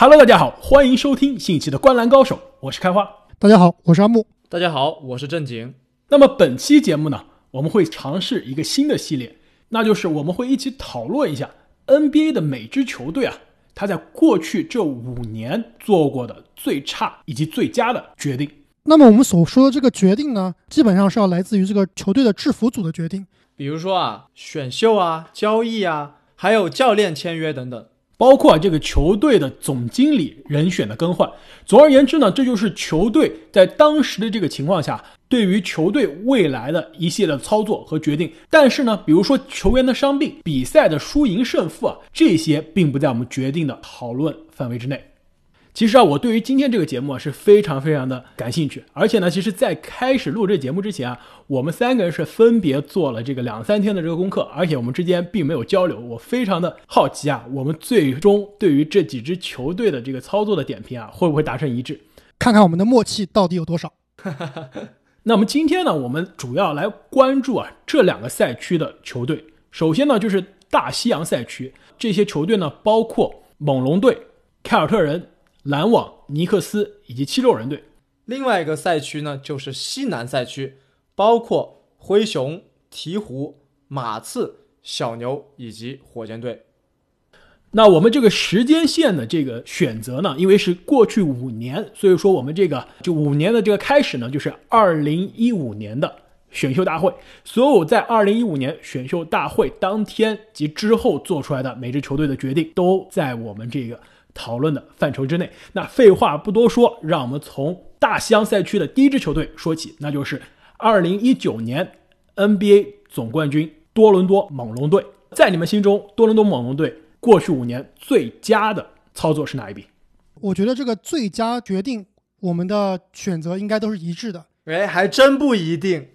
Hello，大家好，欢迎收听新一期的《观澜高手》，我是开花。大家好，我是阿木。大家好，我是正经。那么本期节目呢，我们会尝试一个新的系列，那就是我们会一起讨论一下 NBA 的每支球队啊，他在过去这五年做过的最差以及最佳的决定。那么我们所说的这个决定呢，基本上是要来自于这个球队的制服组的决定，比如说啊，选秀啊、交易啊，还有教练签约等等。包括这个球队的总经理人选的更换，总而言之呢，这就是球队在当时的这个情况下，对于球队未来的一系列操作和决定。但是呢，比如说球员的伤病、比赛的输赢胜负啊，这些并不在我们决定的讨论范围之内。其实啊，我对于今天这个节目啊是非常非常的感兴趣，而且呢，其实，在开始录这节目之前啊，我们三个人是分别做了这个两三天的这个功课，而且我们之间并没有交流。我非常的好奇啊，我们最终对于这几支球队的这个操作的点评啊，会不会达成一致？看看我们的默契到底有多少。那么今天呢，我们主要来关注啊这两个赛区的球队。首先呢，就是大西洋赛区这些球队呢，包括猛龙队、凯尔特人。篮网、尼克斯以及七六人队，另外一个赛区呢，就是西南赛区，包括灰熊、鹈鹕、马刺、小牛以及火箭队。那我们这个时间线的这个选择呢，因为是过去五年，所以说我们这个就五年的这个开始呢，就是二零一五年的选秀大会。所有在二零一五年选秀大会当天及之后做出来的每支球队的决定，都在我们这个。讨论的范畴之内，那废话不多说，让我们从大西洋赛区的第一支球队说起，那就是二零一九年 NBA 总冠军多伦多猛龙队。在你们心中，多伦多猛龙队过去五年最佳的操作是哪一笔？我觉得这个最佳决定，我们的选择应该都是一致的。哎，还真不一定。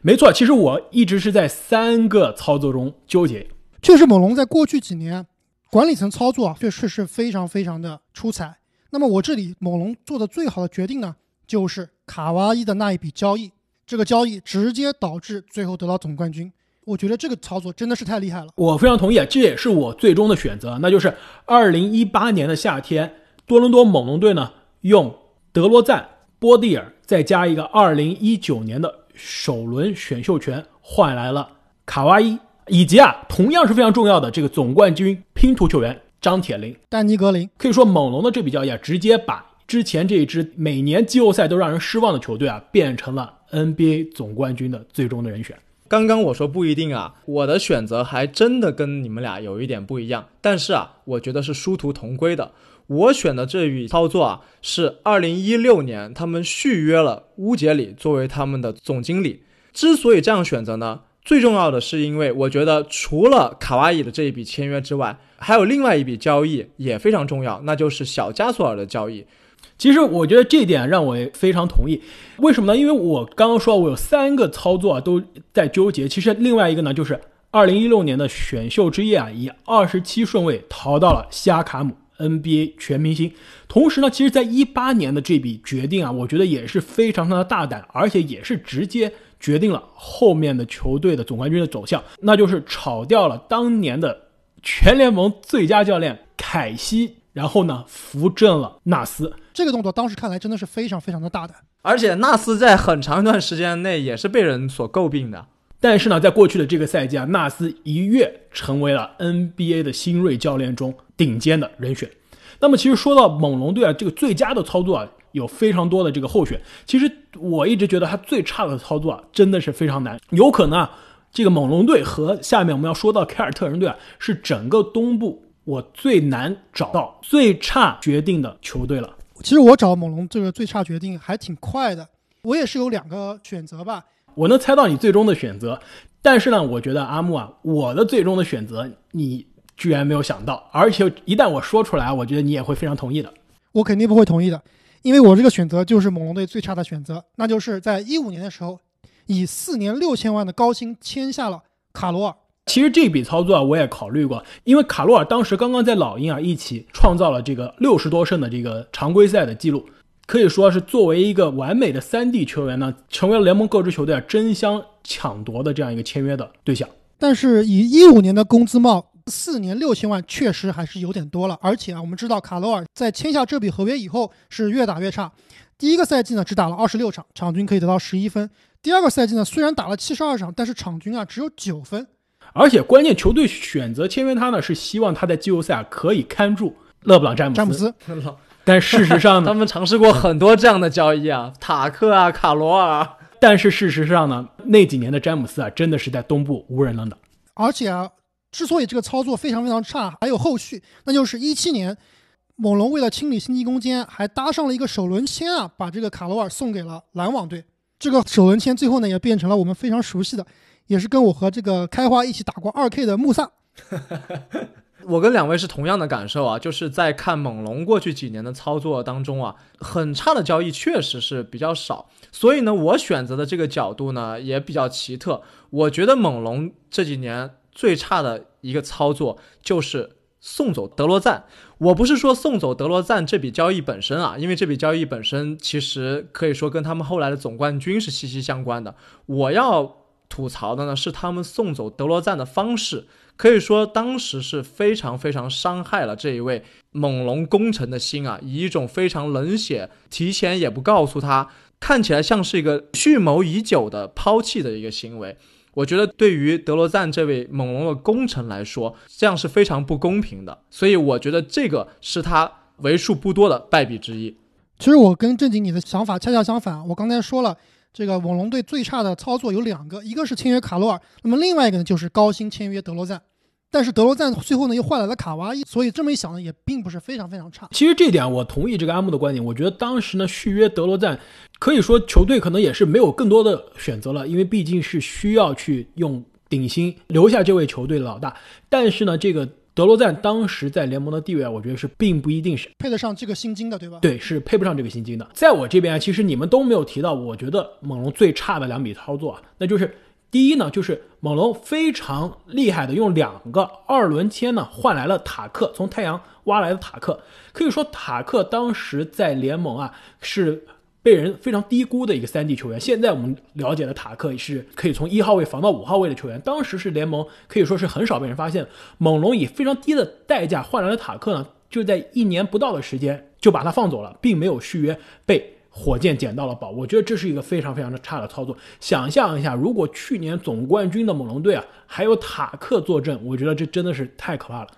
没错，其实我一直是在三个操作中纠结。确实，猛龙在过去几年。管理层操作啊，确实是非常非常的出彩。那么我这里猛龙做的最好的决定呢，就是卡哇伊的那一笔交易。这个交易直接导致最后得到总冠军。我觉得这个操作真的是太厉害了。我非常同意啊，这也是我最终的选择。那就是二零一八年的夏天，多伦多猛龙队呢用德罗赞、波蒂尔再加一个二零一九年的首轮选秀权，换来了卡哇伊。以及啊，同样是非常重要的这个总冠军拼图球员张铁林、丹尼格林，可以说猛龙的这笔交易啊，直接把之前这一支每年季后赛都让人失望的球队啊，变成了 NBA 总冠军的最终的人选。刚刚我说不一定啊，我的选择还真的跟你们俩有一点不一样，但是啊，我觉得是殊途同归的。我选的这笔操作啊，是二零一六年他们续约了乌杰里作为他们的总经理。之所以这样选择呢？最重要的是，因为我觉得除了卡哇伊的这一笔签约之外，还有另外一笔交易也非常重要，那就是小加索尔的交易。其实我觉得这一点让我非常同意。为什么呢？因为我刚刚说我有三个操作都在纠结。其实另外一个呢，就是二零一六年的选秀之夜啊，以二十七顺位淘到了西亚卡姆 NBA 全明星。同时呢，其实在一八年的这笔决定啊，我觉得也是非常非常的大胆，而且也是直接。决定了后面的球队的总冠军的走向，那就是炒掉了当年的全联盟最佳教练凯西，然后呢扶正了纳斯。这个动作当时看来真的是非常非常的大胆，而且纳斯在很长一段时间内也是被人所诟病的。但是呢，在过去的这个赛季啊，纳斯一跃成为了 NBA 的新锐教练中顶尖的人选。那么，其实说到猛龙队啊，这个最佳的操作啊。有非常多的这个候选，其实我一直觉得他最差的操作啊，真的是非常难。有可能啊，这个猛龙队和下面我们要说到凯尔特人队啊，是整个东部我最难找到最差决定的球队了。其实我找猛龙这个最差决定还挺快的，我也是有两个选择吧。我能猜到你最终的选择，但是呢，我觉得阿木啊，我的最终的选择你居然没有想到，而且一旦我说出来，我觉得你也会非常同意的。我肯定不会同意的。因为我这个选择就是猛龙队最差的选择，那就是在一五年的时候，以四年六千万的高薪签下了卡罗尔。其实这笔操作啊，我也考虑过，因为卡罗尔当时刚刚在老鹰啊一起创造了这个六十多胜的这个常规赛的记录，可以说是作为一个完美的三 D 球员呢，成为了联盟各支球队啊争相抢夺的这样一个签约的对象。但是以一五年的工资帽，四年六千万确实还是有点多了。而且啊，我们知道卡罗尔在签下这笔合约以后是越打越差。第一个赛季呢，只打了二十六场，场均可以得到十一分。第二个赛季呢，虽然打了七十二场，但是场均啊只有九分。而且关键球队选择签约他呢，是希望他在季后赛可以看住勒布朗詹姆斯。詹姆斯，但事实上呢，他们尝试过很多这样的交易啊，塔克啊，卡罗尔。但是事实上呢，那几年的詹姆斯啊，真的是在东部无人能挡。而且啊，之所以这个操作非常非常差，还有后续，那就是一七年。猛龙为了清理星际空间，还搭上了一个首轮签啊，把这个卡罗尔送给了篮网队。这个首轮签最后呢，也变成了我们非常熟悉的，也是跟我和这个开花一起打过二 K 的穆萨。我跟两位是同样的感受啊，就是在看猛龙过去几年的操作当中啊，很差的交易确实是比较少。所以呢，我选择的这个角度呢也比较奇特。我觉得猛龙这几年最差的一个操作就是。送走德罗赞，我不是说送走德罗赞这笔交易本身啊，因为这笔交易本身其实可以说跟他们后来的总冠军是息息相关的。我要吐槽的呢是他们送走德罗赞的方式，可以说当时是非常非常伤害了这一位猛龙功臣的心啊，以一种非常冷血、提前也不告诉他，看起来像是一个蓄谋已久的抛弃的一个行为。我觉得对于德罗赞这位猛龙的功臣来说，这样是非常不公平的。所以我觉得这个是他为数不多的败笔之一。其实我跟正经你的想法恰恰相反。我刚才说了，这个猛龙队最差的操作有两个，一个是签约卡罗尔，那么另外一个呢就是高薪签约德罗赞。但是德罗赞最后呢又换来了卡哇伊，所以这么一想呢，也并不是非常非常差。其实这点我同意这个阿木的观点。我觉得当时呢续约德罗赞，可以说球队可能也是没有更多的选择了，因为毕竟是需要去用顶薪留下这位球队的老大。但是呢，这个德罗赞当时在联盟的地位啊，我觉得是并不一定是配得上这个薪金的，对吧？对，是配不上这个薪金的。在我这边啊，其实你们都没有提到，我觉得猛龙最差的两笔操作啊，那就是。第一呢，就是猛龙非常厉害的，用两个二轮签呢换来了塔克，从太阳挖来的塔克。可以说塔克当时在联盟啊是被人非常低估的一个三 D 球员。现在我们了解的塔克是可以从一号位防到五号位的球员。当时是联盟可以说是很少被人发现。猛龙以非常低的代价换来了塔克呢，就在一年不到的时间就把他放走了，并没有续约，被。火箭捡到了宝，我觉得这是一个非常非常的差的操作。想象一下，如果去年总冠军的猛龙队啊，还有塔克坐镇，我觉得这真的是太可怕了。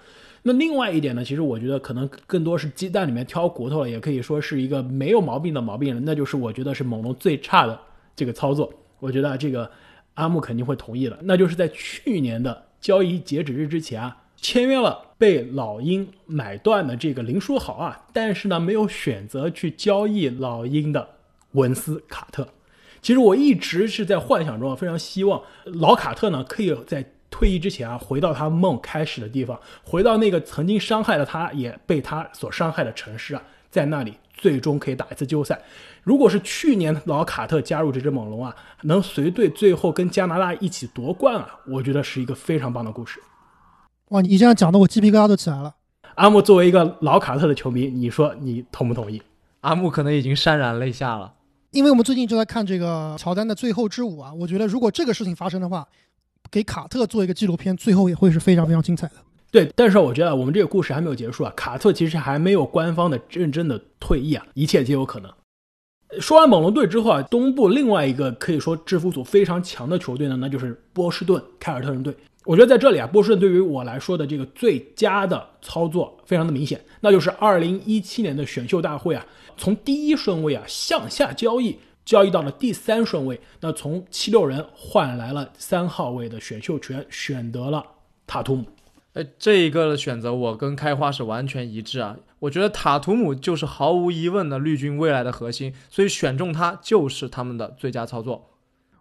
那另外一点呢，其实我觉得可能更多是鸡蛋里面挑骨头了，也可以说是一个没有毛病的毛病了。那就是我觉得是猛龙最差的这个操作。我觉得这个阿木肯定会同意的，那就是在去年的交易截止日之前啊。签约了被老鹰买断的这个林书豪啊，但是呢没有选择去交易老鹰的文斯卡特。其实我一直是在幻想中，非常希望老卡特呢可以在退役之前啊回到他梦开始的地方，回到那个曾经伤害了他也被他所伤害的城市啊，在那里最终可以打一次季后赛。如果是去年老卡特加入这支猛龙啊，能随队最后跟加拿大一起夺冠啊，我觉得是一个非常棒的故事。哇，你这样讲的我鸡皮疙瘩都起来了。阿木作为一个老卡特的球迷，你说你同不同意？阿木可能已经潸然泪下了，因为我们最近就在看这个乔丹的最后之舞啊。我觉得如果这个事情发生的话，给卡特做一个纪录片，最后也会是非常非常精彩的。对，但是我觉得我们这个故事还没有结束啊。卡特其实还没有官方的认真的退役啊，一切皆有可能。说完猛龙队之后啊，东部另外一个可以说制服组非常强的球队呢，那就是波士顿凯尔特人队。我觉得在这里啊，波士顿对于我来说的这个最佳的操作非常的明显，那就是二零一七年的选秀大会啊，从第一顺位啊向下交易，交易到了第三顺位，那从七六人换来了三号位的选秀权，选得了塔图姆。哎，这一个的选择我跟开花是完全一致啊，我觉得塔图姆就是毫无疑问的绿军未来的核心，所以选中他就是他们的最佳操作。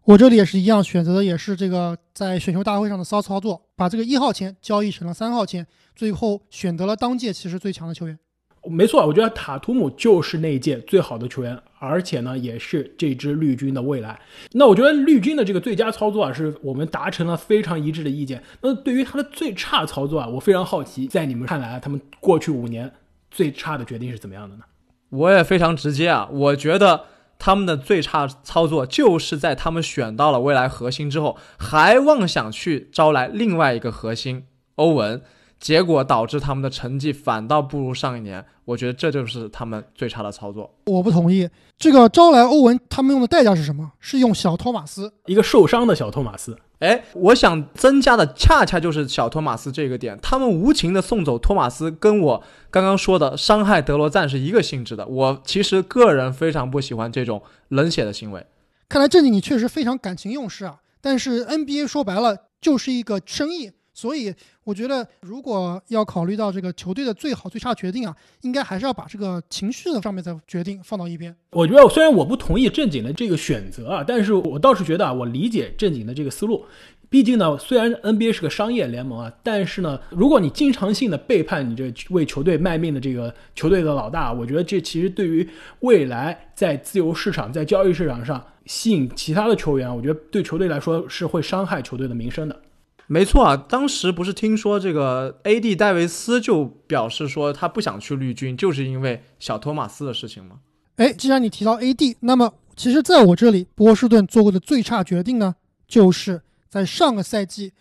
我这里也是一样，选择的也是这个在选秀大会上的骚操作，把这个一号签交易成了三号签，最后选择了当届其实最强的球员。没错，我觉得塔图姆就是那一届最好的球员，而且呢，也是这支绿军的未来。那我觉得绿军的这个最佳操作啊，是我们达成了非常一致的意见。那对于他的最差操作啊，我非常好奇，在你们看来，他们过去五年最差的决定是怎么样的呢？我也非常直接啊，我觉得。他们的最差操作就是在他们选到了未来核心之后，还妄想去招来另外一个核心，欧文，结果导致他们的成绩反倒不如上一年。我觉得这就是他们最差的操作。我不同意，这个招来欧文，他们用的代价是什么？是用小托马斯，一个受伤的小托马斯。哎，我想增加的恰恰就是小托马斯这个点。他们无情的送走托马斯，跟我刚刚说的伤害德罗赞是一个性质的。我其实个人非常不喜欢这种冷血的行为。看来正经你确实非常感情用事啊。但是 NBA 说白了就是一个生意，所以我觉得如果要考虑到这个球队的最好最差决定啊，应该还是要把这个情绪的上面的决定放到一边。我觉得虽然我不同意正经的这个选择啊，但是我倒是觉得啊，我理解正经的这个思路。毕竟呢，虽然 NBA 是个商业联盟啊，但是呢，如果你经常性的背叛你这为球队卖命的这个球队的老大，我觉得这其实对于未来在自由市场、在交易市场上吸引其他的球员，我觉得对球队来说是会伤害球队的名声的。没错啊，当时不是听说这个 AD 戴维斯就表示说他不想去绿军，就是因为小托马斯的事情吗？哎，既然你提到 AD，那么其实在我这里，波士顿做过的最差决定呢，就是。在上个赛季，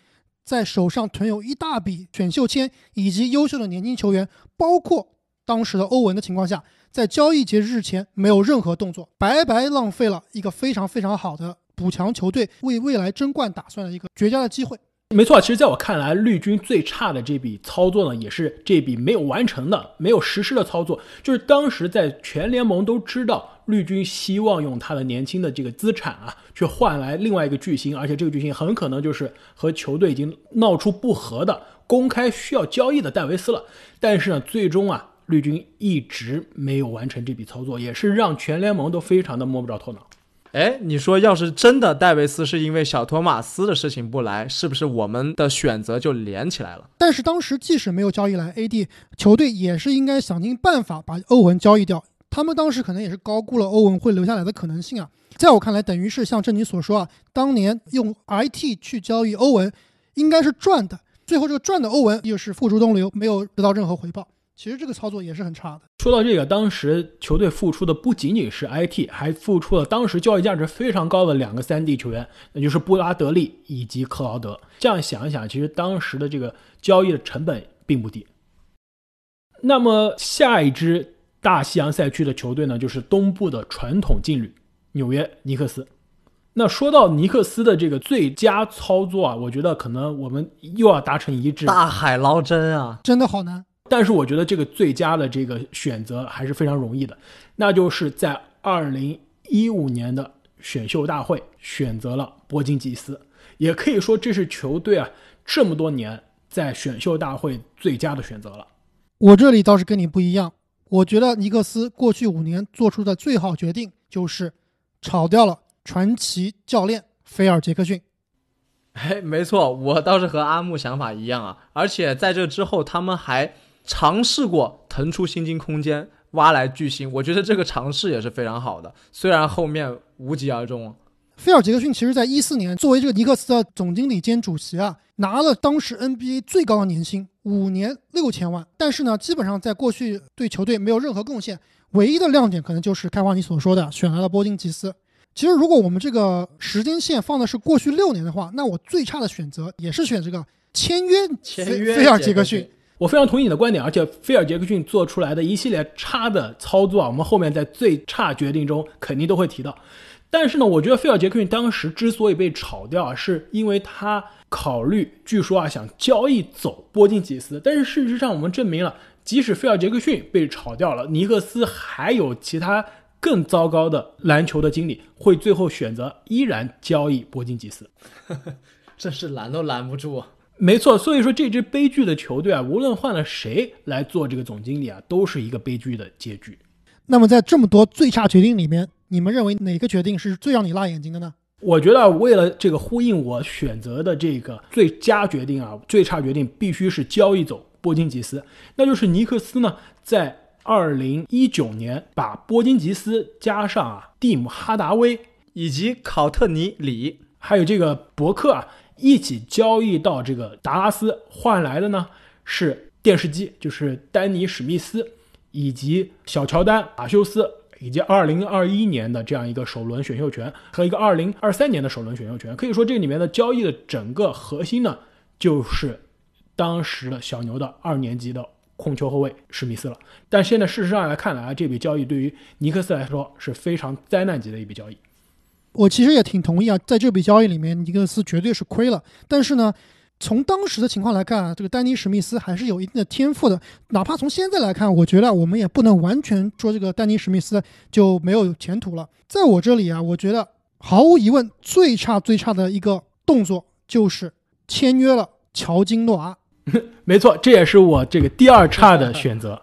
在手上囤有一大笔选秀签以及优秀的年轻球员，包括当时的欧文的情况下，在交易截止日前没有任何动作，白白浪费了一个非常非常好的补强球队、为未来争冠打算的一个绝佳的机会。没错，其实在我看来，绿军最差的这笔操作呢，也是这笔没有完成的、没有实施的操作。就是当时在全联盟都知道，绿军希望用他的年轻的这个资产啊，去换来另外一个巨星，而且这个巨星很可能就是和球队已经闹出不和的、公开需要交易的戴维斯了。但是呢，最终啊，绿军一直没有完成这笔操作，也是让全联盟都非常的摸不着头脑。哎，你说要是真的戴维斯是因为小托马斯的事情不来，是不是我们的选择就连起来了？但是当时即使没有交易来 AD，球队也是应该想尽办法把欧文交易掉。他们当时可能也是高估了欧文会留下来的可能性啊。在我看来，等于是像正你所说啊，当年用 IT 去交易欧文，应该是赚的。最后这个赚的欧文又是付诸东流，没有得到任何回报。其实这个操作也是很差的。说到这个，当时球队付出的不仅仅是 IT，还付出了当时交易价值非常高的两个三 D 球员，那就是布拉德利以及克劳德。这样想一想，其实当时的这个交易的成本并不低。那么下一支大西洋赛区的球队呢，就是东部的传统劲旅纽约尼克斯。那说到尼克斯的这个最佳操作啊，我觉得可能我们又要达成一致。大海捞针啊，真的好难。但是我觉得这个最佳的这个选择还是非常容易的，那就是在二零一五年的选秀大会选择了波金吉斯，也可以说这是球队啊这么多年在选秀大会最佳的选择了。我这里倒是跟你不一样，我觉得尼克斯过去五年做出的最好决定就是炒掉了传奇教练菲尔杰克逊。哎，没错，我倒是和阿木想法一样啊，而且在这之后他们还。尝试过腾出薪金空间挖来巨星，我觉得这个尝试也是非常好的，虽然后面无疾而终。菲尔杰克逊其实在一四年作为这个尼克斯的总经理兼主席啊，拿了当时 NBA 最高的年薪五年六千万，但是呢，基本上在过去对球队没有任何贡献，唯一的亮点可能就是开花你所说的选来了波金吉斯。其实如果我们这个时间线放的是过去六年的话，那我最差的选择也是选这个签约菲尔杰克逊。我非常同意你的观点，而且菲尔杰克逊做出来的一系列差的操作啊，我们后面在最差决定中肯定都会提到。但是呢，我觉得菲尔杰克逊当时之所以被炒掉啊，是因为他考虑，据说啊想交易走波金吉斯。但是事实上，我们证明了，即使菲尔杰克逊被炒掉了，尼克斯还有其他更糟糕的篮球的经理，会最后选择依然交易波金吉斯，真是拦都拦不住。没错，所以说这支悲剧的球队啊，无论换了谁来做这个总经理啊，都是一个悲剧的结局。那么在这么多最差决定里面，你们认为哪个决定是最让你辣眼睛的呢？我觉得为了这个呼应我选择的这个最佳决定啊，最差决定必须是交易走波金吉斯，那就是尼克斯呢，在二零一九年把波金吉斯加上啊蒂姆哈达威以及考特尼里还有这个伯克啊。一起交易到这个达拉斯换来的呢是电视机，就是丹尼史密斯以及小乔丹马修斯，以及二零二一年的这样一个首轮选秀权和一个二零二三年的首轮选秀权。可以说这里面的交易的整个核心呢就是当时的小牛的二年级的控球后卫史密斯了。但现在事实上来看来，这笔交易对于尼克斯来说是非常灾难级的一笔交易。我其实也挺同意啊，在这笔交易里面，尼克斯绝对是亏了。但是呢，从当时的情况来看啊，这个丹尼史密斯还是有一定的天赋的。哪怕从现在来看，我觉得我们也不能完全说这个丹尼史密斯就没有前途了。在我这里啊，我觉得毫无疑问，最差最差的一个动作就是签约了乔金诺阿。没错，这也是我这个第二差的选择。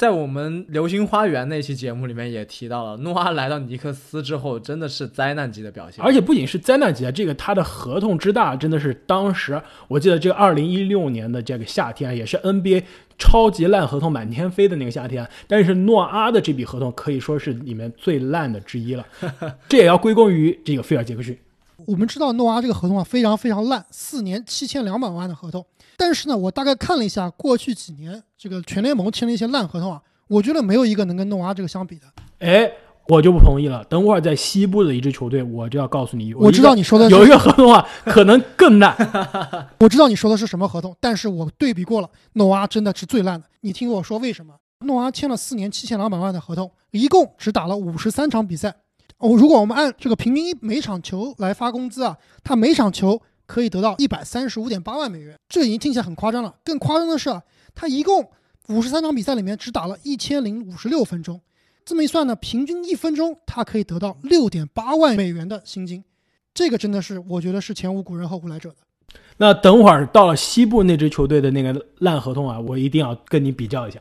在我们《流星花园》那期节目里面也提到了，诺阿来到尼克斯之后，真的是灾难级的表现。而且不仅是灾难级啊，这个他的合同之大，真的是当时我记得这个二零一六年的这个夏天，也是 NBA 超级烂合同满天飞的那个夏天。但是诺阿的这笔合同可以说是里面最烂的之一了，这也要归功于这个菲尔杰克逊。我们知道诺阿这个合同啊非常非常烂，四年七千两百万的合同。但是呢，我大概看了一下过去几年这个全联盟签了一些烂合同啊，我觉得没有一个能跟诺阿这个相比的。哎，我就不同意了。等会儿在西部的一支球队，我就要告诉你，我知道你说的有一个合同啊，可能更烂。我知道你说的是什么合同，但是我对比过了，诺阿真的是最烂的。你听我说为什么？诺阿签了四年七千两百万的合同，一共只打了五十三场比赛。哦，如果我们按这个平均每场球来发工资啊，他每场球。可以得到一百三十五点八万美元，这已经听起来很夸张了。更夸张的是啊，他一共五十三场比赛里面只打了一千零五十六分钟，这么一算呢，平均一分钟他可以得到六点八万美元的薪金，这个真的是我觉得是前无古人后无来者的。那等会儿到了西部那支球队的那个烂合同啊，我一定要跟你比较一下。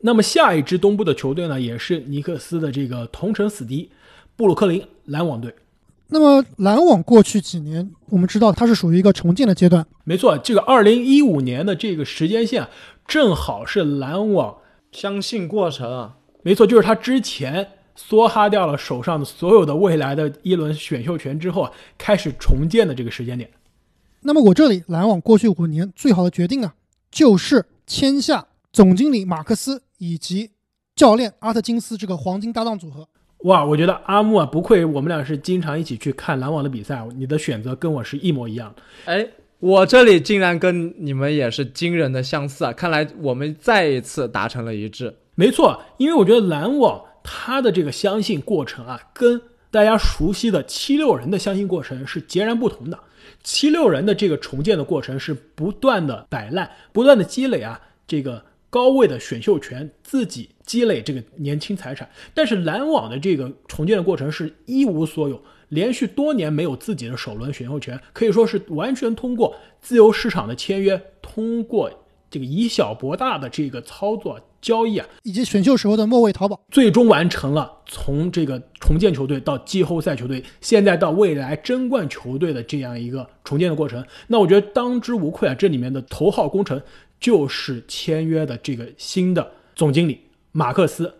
那么下一支东部的球队呢，也是尼克斯的这个同城死敌布鲁克林篮网队。那么篮网过去几年，我们知道它是属于一个重建的阶段。没错，这个二零一五年的这个时间线，正好是篮网相信过程啊。没错，就是他之前梭哈掉了手上的所有的未来的一轮选秀权之后，开始重建的这个时间点。那么我这里篮网过去五年最好的决定啊，就是签下总经理马克思以及教练阿特金斯这个黄金搭档组合。哇，我觉得阿木啊，不愧我们俩是经常一起去看篮网的比赛，你的选择跟我是一模一样。哎，我这里竟然跟你们也是惊人的相似啊！看来我们再一次达成了一致。没错，因为我觉得篮网他的这个相信过程啊，跟大家熟悉的七六人的相信过程是截然不同的。七六人的这个重建的过程是不断的摆烂，不断的积累啊，这个。高位的选秀权，自己积累这个年轻财产，但是篮网的这个重建的过程是一无所有，连续多年没有自己的首轮选秀权，可以说是完全通过自由市场的签约，通过这个以小博大的这个操作交易啊，以及选秀时候的末位淘宝，最终完成了从这个重建球队到季后赛球队，现在到未来争冠球队的这样一个重建的过程。那我觉得当之无愧啊，这里面的头号功臣。就是签约的这个新的总经理马克思。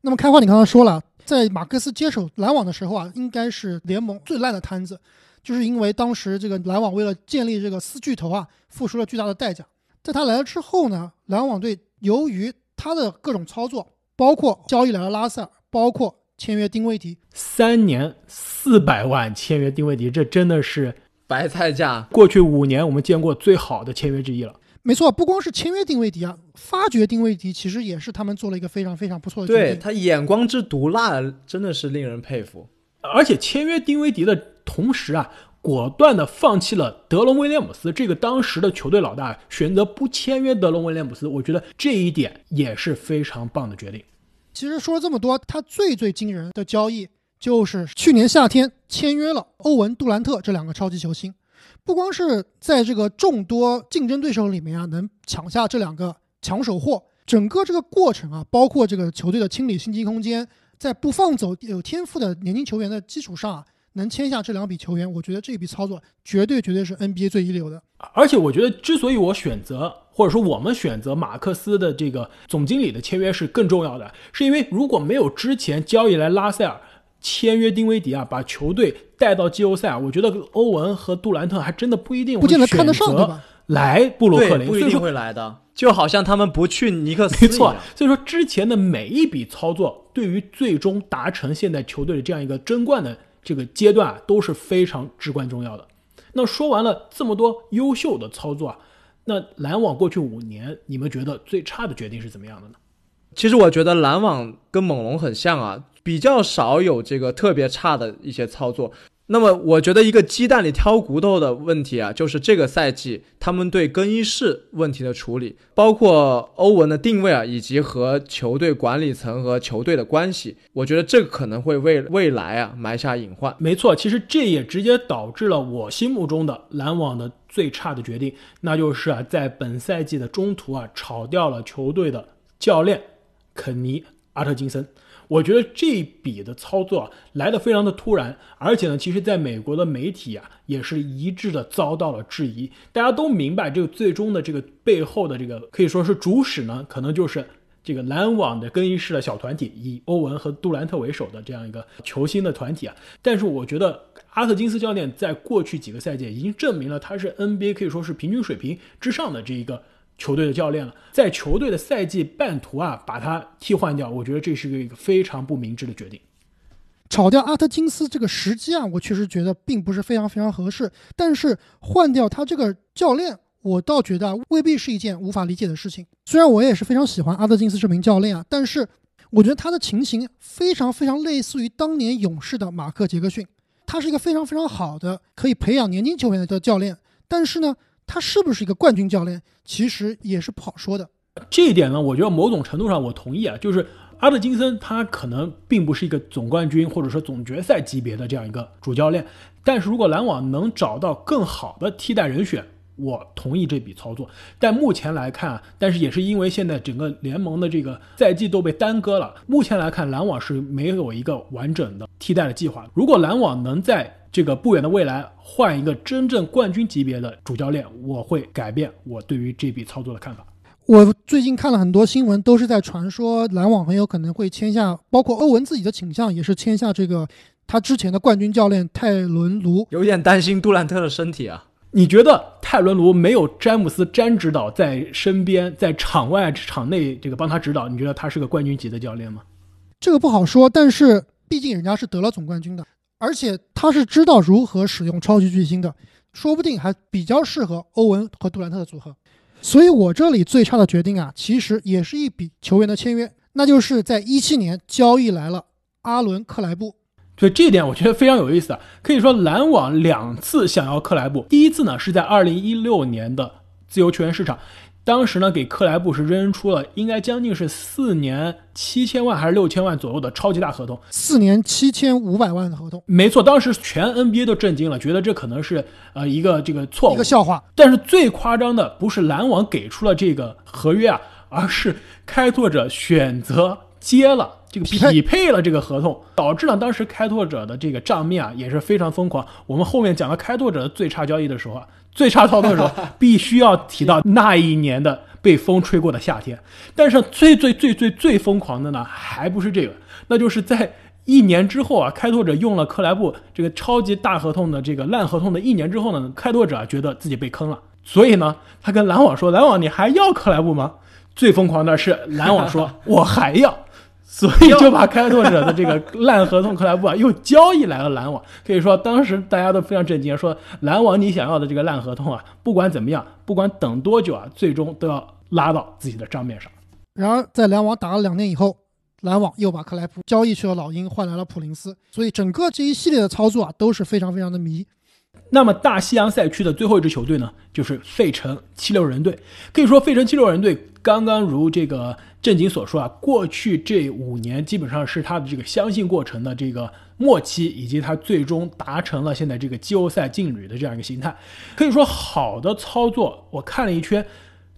那么开花，你刚刚说了，在马克思接手篮网的时候啊，应该是联盟最烂的摊子，就是因为当时这个篮网为了建立这个四巨头啊，付出了巨大的代价。在他来了之后呢，篮网队由于他的各种操作，包括交易来了拉塞尔，包括签约丁威迪，三年四百万签约丁威迪，这真的是白菜价。过去五年我们见过最好的签约之一了。没错，不光是签约丁威迪啊，发掘丁威迪其实也是他们做了一个非常非常不错的决定。对他眼光之毒辣，真的是令人佩服。而且签约丁威迪的同时啊，果断的放弃了德隆威廉姆斯这个当时的球队老大，选择不签约德隆威廉姆斯。我觉得这一点也是非常棒的决定。其实说了这么多，他最最惊人的交易就是去年夏天签约了欧文杜兰特这两个超级球星。不光是在这个众多竞争对手里面啊，能抢下这两个抢手货，整个这个过程啊，包括这个球队的清理薪金空间，在不放走有天赋的年轻球员的基础上啊，能签下这两笔球员，我觉得这笔操作绝对绝对是 NBA 最一流的。而且我觉得，之所以我选择或者说我们选择马克思的这个总经理的签约是更重要的，是因为如果没有之前交易来拉塞尔。签约丁威迪啊，把球队带到季后赛，我觉得欧文和杜兰特还真的不一定不见得看得上，对吧？来布鲁克林，不一定会来的，就好像他们不去尼克斯没错，所以说之前的每一笔操作，对于最终达成现在球队的这样一个争冠的这个阶段啊，都是非常至关重要的。那说完了这么多优秀的操作啊，那篮网过去五年，你们觉得最差的决定是怎么样的呢？其实我觉得篮网跟猛龙很像啊，比较少有这个特别差的一些操作。那么我觉得一个鸡蛋里挑骨头的问题啊，就是这个赛季他们对更衣室问题的处理，包括欧文的定位啊，以及和球队管理层和球队的关系，我觉得这可能会为未来啊埋下隐患。没错，其实这也直接导致了我心目中的篮网的最差的决定，那就是啊在本赛季的中途啊炒掉了球队的教练肯尼阿特金森。我觉得这笔的操作啊来的非常的突然，而且呢，其实在美国的媒体啊也是一致的遭到了质疑。大家都明白这个最终的这个背后的这个可以说是主使呢，可能就是这个篮网的更衣室的小团体，以欧文和杜兰特为首的这样一个球星的团体啊。但是我觉得阿特金斯教练在过去几个赛季已经证明了他是 NBA 可以说是平均水平之上的这一个。球队的教练了，在球队的赛季半途啊，把他替换掉，我觉得这是个一个非常不明智的决定。炒掉阿特金斯这个时机啊，我确实觉得并不是非常非常合适。但是换掉他这个教练，我倒觉得未必是一件无法理解的事情。虽然我也是非常喜欢阿特金斯这名教练啊，但是我觉得他的情形非常非常类似于当年勇士的马克杰克逊，他是一个非常非常好的可以培养年轻球员的教练，但是呢。他是不是一个冠军教练，其实也是不好说的。这一点呢，我觉得某种程度上我同意啊，就是阿德金森他可能并不是一个总冠军或者说总决赛级别的这样一个主教练，但是如果篮网能找到更好的替代人选，我同意这笔操作。但目前来看啊，但是也是因为现在整个联盟的这个赛季都被耽搁了，目前来看篮网是没有一个完整的替代的计划。如果篮网能在这个不远的未来，换一个真正冠军级别的主教练，我会改变我对于这笔操作的看法。我最近看了很多新闻，都是在传说篮网很有可能会签下，包括欧文自己的倾向也是签下这个他之前的冠军教练泰伦卢。有点担心杜兰特的身体啊？你觉得泰伦卢没有詹姆斯詹指导在身边，在场外场内这个帮他指导，你觉得他是个冠军级的教练吗？这个不好说，但是毕竟人家是得了总冠军的。而且他是知道如何使用超级巨星的，说不定还比较适合欧文和杜兰特的组合。所以我这里最差的决定啊，其实也是一笔球员的签约，那就是在一七年交易来了阿伦克莱布。所以这点我觉得非常有意思啊，可以说篮网两次想要克莱布，第一次呢是在二零一六年的自由球员市场。当时呢，给克莱布是扔出了应该将近是四年七千万还是六千万左右的超级大合同，四年七千五百万的合同，没错，当时全 NBA 都震惊了，觉得这可能是呃一个这个错误，一个笑话。但是最夸张的不是篮网给出了这个合约啊，而是开拓者选择接了这个匹配了这个合同，导致了当时开拓者的这个账面啊也是非常疯狂。我们后面讲到开拓者的最差交易的时候啊。最差操作的时候，必须要提到那一年的被风吹过的夏天。但是最最最最最疯狂的呢，还不是这个，那就是在一年之后啊，开拓者用了克莱布这个超级大合同的这个烂合同的一年之后呢，开拓者觉得自己被坑了，所以呢，他跟篮网说：“篮网，你还要克莱布吗？”最疯狂的是篮网说：“ 我还要。”所以就把开拓者的这个烂合同克莱布啊，又交易来了篮网。可以说当时大家都非常震惊，说篮网你想要的这个烂合同啊，不管怎么样，不管等多久啊，最终都要拉到自己的账面上。然而在篮网打了两年以后，篮网又把克莱普交易去了老鹰，换来了普林斯。所以整个这一系列的操作啊，都是非常非常的迷。那么大西洋赛区的最后一支球队呢，就是费城七六人队。可以说费城七六人队刚刚如这个。正经所说啊，过去这五年基本上是他的这个相信过程的这个末期，以及他最终达成了现在这个季后赛劲旅的这样一个形态。可以说，好的操作我看了一圈，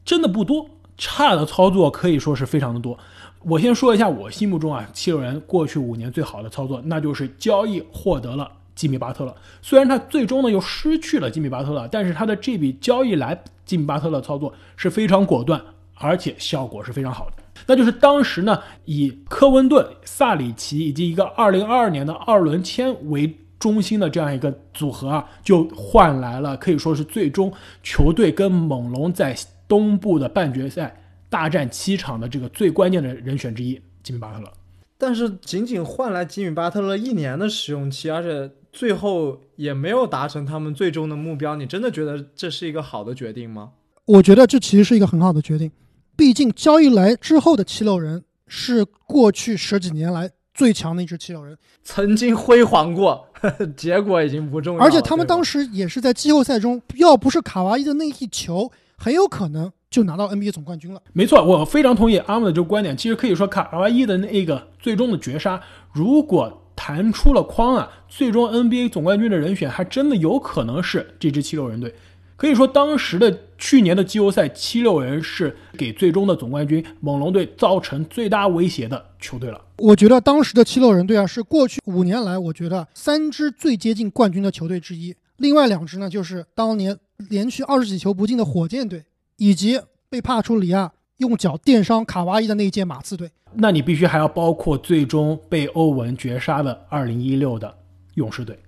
真的不多；差的操作可以说是非常的多。我先说一下我心目中啊，七六人过去五年最好的操作，那就是交易获得了吉米巴特勒。虽然他最终呢又失去了吉米巴特勒，但是他的这笔交易来吉米巴特勒操作是非常果断，而且效果是非常好的。那就是当时呢，以科温顿、萨里奇以及一个二零二二年的二轮签为中心的这样一个组合啊，就换来了可以说是最终球队跟猛龙在东部的半决赛大战七场的这个最关键的人选之一——吉米巴特勒。但是仅仅换来吉米巴特勒一年的使用期，而且最后也没有达成他们最终的目标，你真的觉得这是一个好的决定吗？我觉得这其实是一个很好的决定，毕竟交易来之后的七六人是过去十几年来最强的一支七六人，曾经辉煌过，呵 呵结果已经不重要了。而且他们当时也是在季后赛中，要不是卡哇伊的那一球，很有可能就拿到 NBA 总冠军了。没错，我非常同意阿姆的这个观点。其实可以说，卡哇伊的那个最终的绝杀，如果弹出了框啊，最终 NBA 总冠军的人选还真的有可能是这支七六人队。可以说，当时的去年的季后赛，七六人是给最终的总冠军猛龙队造成最大威胁的球队了。我觉得当时的七六人队啊，是过去五年来我觉得三支最接近冠军的球队之一。另外两支呢，就是当年连续二十几球不进的火箭队，以及被帕楚里亚用脚电伤卡哇伊的那一届马刺队。那你必须还要包括最终被欧文绝杀的2016的勇士队。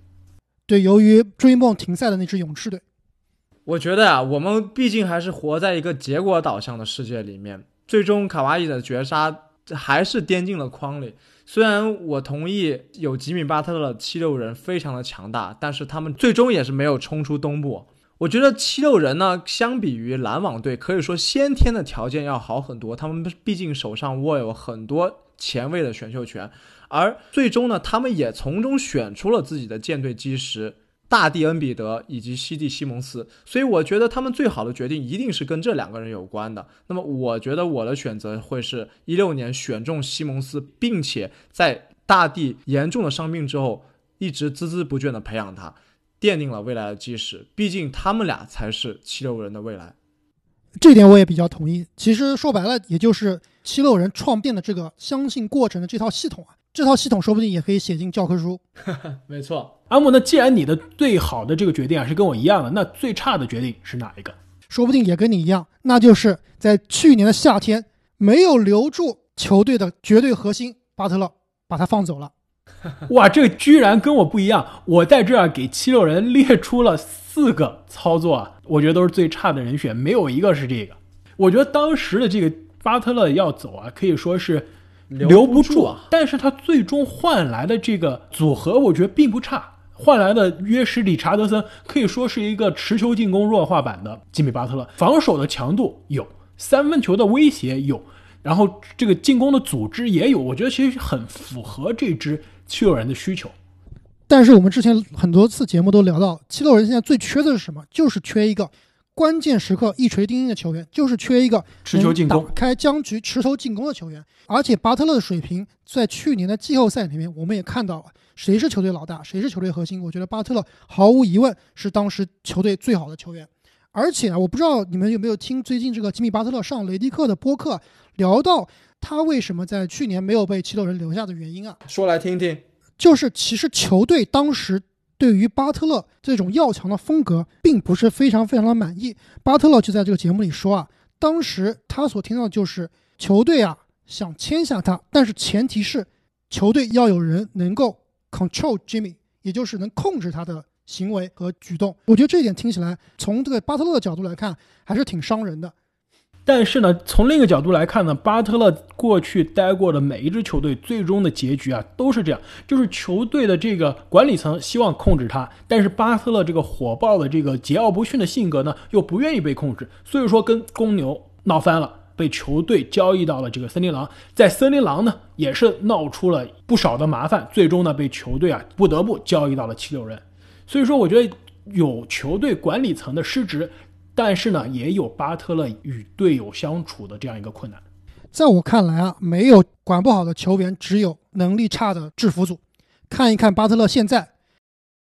对，由于追梦停赛的那支勇士队，我觉得啊，我们毕竟还是活在一个结果导向的世界里面，最终卡哇伊的绝杀还是颠进了框里。虽然我同意有吉米巴特勒的七六人非常的强大，但是他们最终也是没有冲出东部。我觉得七六人呢，相比于篮网队，可以说先天的条件要好很多。他们毕竟手上握有很多前卫的选秀权，而最终呢，他们也从中选出了自己的舰队基石。大帝恩比德以及西蒂西蒙斯，所以我觉得他们最好的决定一定是跟这两个人有关的。那么，我觉得我的选择会是一六年选中西蒙斯，并且在大帝严重的伤病之后，一直孜孜不倦的培养他，奠定了未来的基石。毕竟他们俩才是七六人的未来。这点我也比较同意。其实说白了，也就是七六人创建的这个相信过程的这套系统啊，这套系统说不定也可以写进教科书。没错，阿木，那既然你的最好的这个决定啊是跟我一样的，那最差的决定是哪一个？说不定也跟你一样，那就是在去年的夏天没有留住球队的绝对核心巴特勒，把他放走了。哇，这个居然跟我不一样！我在这儿给七六人列出了四个操作啊，我觉得都是最差的人选，没有一个是这个。我觉得当时的这个巴特勒要走啊，可以说是留不住啊。但是他最终换来的这个组合，我觉得并不差。换来的约什理查德森可以说是一个持球进攻弱化版的吉米巴特勒，防守的强度有，三分球的威胁有，然后这个进攻的组织也有，我觉得其实很符合这支七六人的需求。但是我们之前很多次节目都聊到，七六人现在最缺的是什么？就是缺一个关键时刻一锤定音的球员，就是缺一个持球进攻打开僵局、持球进攻的球员。而且巴特勒的水平在去年的季后赛里面，我们也看到了谁是球队老大，谁是球队核心。我觉得巴特勒毫无疑问是当时球队最好的球员。而且啊，我不知道你们有没有听最近这个吉米巴特勒上雷迪克的播客，聊到他为什么在去年没有被七六人留下的原因啊。说来听听。就是其实球队当时对于巴特勒这种要强的风格，并不是非常非常的满意。巴特勒就在这个节目里说啊，当时他所听到的就是球队啊想签下他，但是前提是球队要有人能够 control Jimmy，也就是能控制他的行为和举动。我觉得这一点听起来，从这个巴特勒的角度来看，还是挺伤人的。但是呢，从另一个角度来看呢，巴特勒过去待过的每一支球队，最终的结局啊都是这样，就是球队的这个管理层希望控制他，但是巴特勒这个火爆的这个桀骜不驯的性格呢，又不愿意被控制，所以说跟公牛闹翻了，被球队交易到了这个森林狼，在森林狼呢也是闹出了不少的麻烦，最终呢被球队啊不得不交易到了七六人，所以说我觉得有球队管理层的失职。但是呢，也有巴特勒与队友相处的这样一个困难。在我看来啊，没有管不好的球员，只有能力差的制服组。看一看巴特勒现在，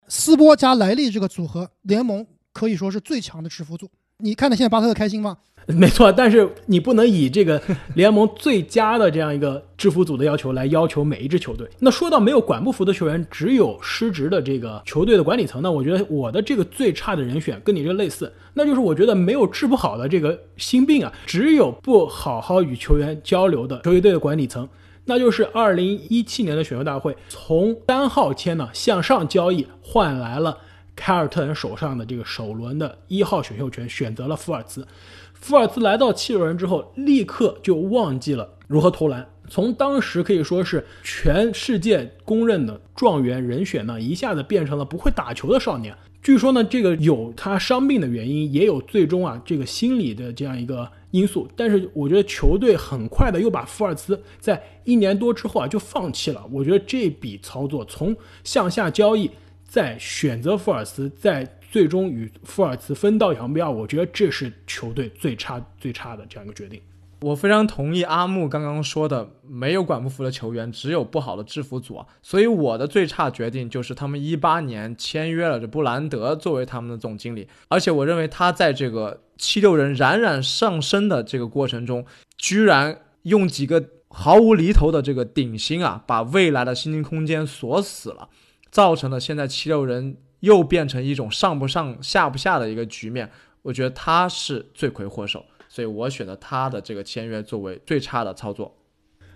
斯波加莱利这个组合，联盟可以说是最强的制服组。你看的现在巴特勒开心吗？没错，但是你不能以这个联盟最佳的这样一个制服组的要求来要求每一支球队。那说到没有管不服的球员，只有失职的这个球队的管理层呢？我觉得我的这个最差的人选跟你这个类似，那就是我觉得没有治不好的这个心病啊，只有不好好与球员交流的球队的管理层。那就是二零一七年的选秀大会，从单号签呢向上交易换来了凯尔特人手上的这个首轮的一号选秀权，选择了福尔兹。福尔兹来到七六人之后，立刻就忘记了如何投篮。从当时可以说是全世界公认的状元人选呢，一下子变成了不会打球的少年。据说呢，这个有他伤病的原因，也有最终啊这个心理的这样一个因素。但是我觉得球队很快的又把福尔茨在一年多之后啊就放弃了。我觉得这笔操作从向下交易，在选择福尔茨，在最终与福尔茨分道扬镳，我觉得这是球队最差最差的这样一个决定。我非常同意阿木刚刚说的，没有管不服的球员，只有不好的制服组啊。所以我的最差决定就是他们一八年签约了这布兰德作为他们的总经理，而且我认为他在这个七六人冉冉上升的这个过程中，居然用几个毫无厘头的这个顶薪啊，把未来的薪金空间锁死了，造成了现在七六人又变成一种上不上下不下的一个局面。我觉得他是罪魁祸首。所以我选择他的这个签约作为最差的操作。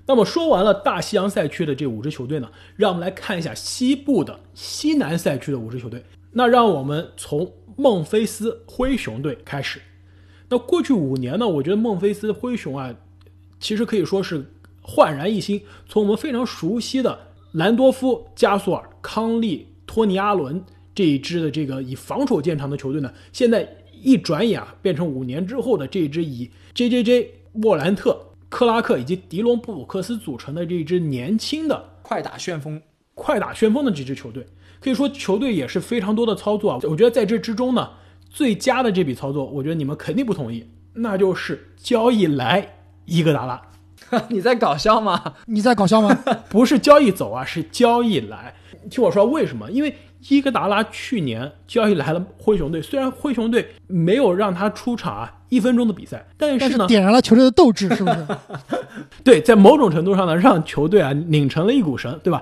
那么说完了大西洋赛区的这五支球队呢，让我们来看一下西部的西南赛区的五支球队。那让我们从孟菲斯灰熊队开始。那过去五年呢，我觉得孟菲斯灰熊啊，其实可以说是焕然一新。从我们非常熟悉的兰多夫、加索尔、康利、托尼·阿伦这一支的这个以防守见长的球队呢，现在。一转眼啊，变成五年之后的这支以 J.J.J. 莫兰特、克拉克以及迪隆布鲁克斯组成的这一支年轻的快打旋风、快打旋风的这支球队，可以说球队也是非常多的操作啊。我觉得在这之中呢，最佳的这笔操作，我觉得你们肯定不同意，那就是交易来伊戈达拉。你在搞笑吗？你在搞笑吗？不是交易走啊，是交易来。听我说，为什么？因为。伊戈达拉去年交易来了灰熊队，虽然灰熊队没有让他出场啊一分钟的比赛，但是呢，点燃了球队的斗志，是不是？对，在某种程度上呢，让球队啊拧成了一股绳，对吧？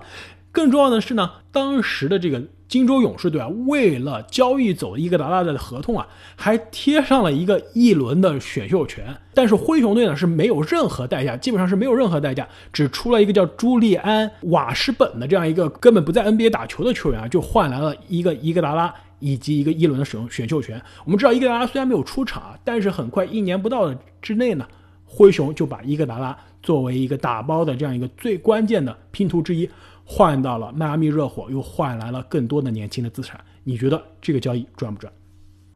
更重要的是呢，当时的这个。金州勇士队啊，为了交易走伊戈达拉的合同啊，还贴上了一个一轮的选秀权。但是灰熊队呢是没有任何代价，基本上是没有任何代价，只出了一个叫朱利安·瓦什本的这样一个根本不在 NBA 打球的球员啊，就换来了一个伊戈达拉以及一个一轮的使用选秀权。我们知道伊戈达拉虽然没有出场啊，但是很快一年不到的之内呢，灰熊就把伊戈达拉作为一个打包的这样一个最关键的拼图之一。换到了迈阿密热火，又换来了更多的年轻的资产。你觉得这个交易赚不赚？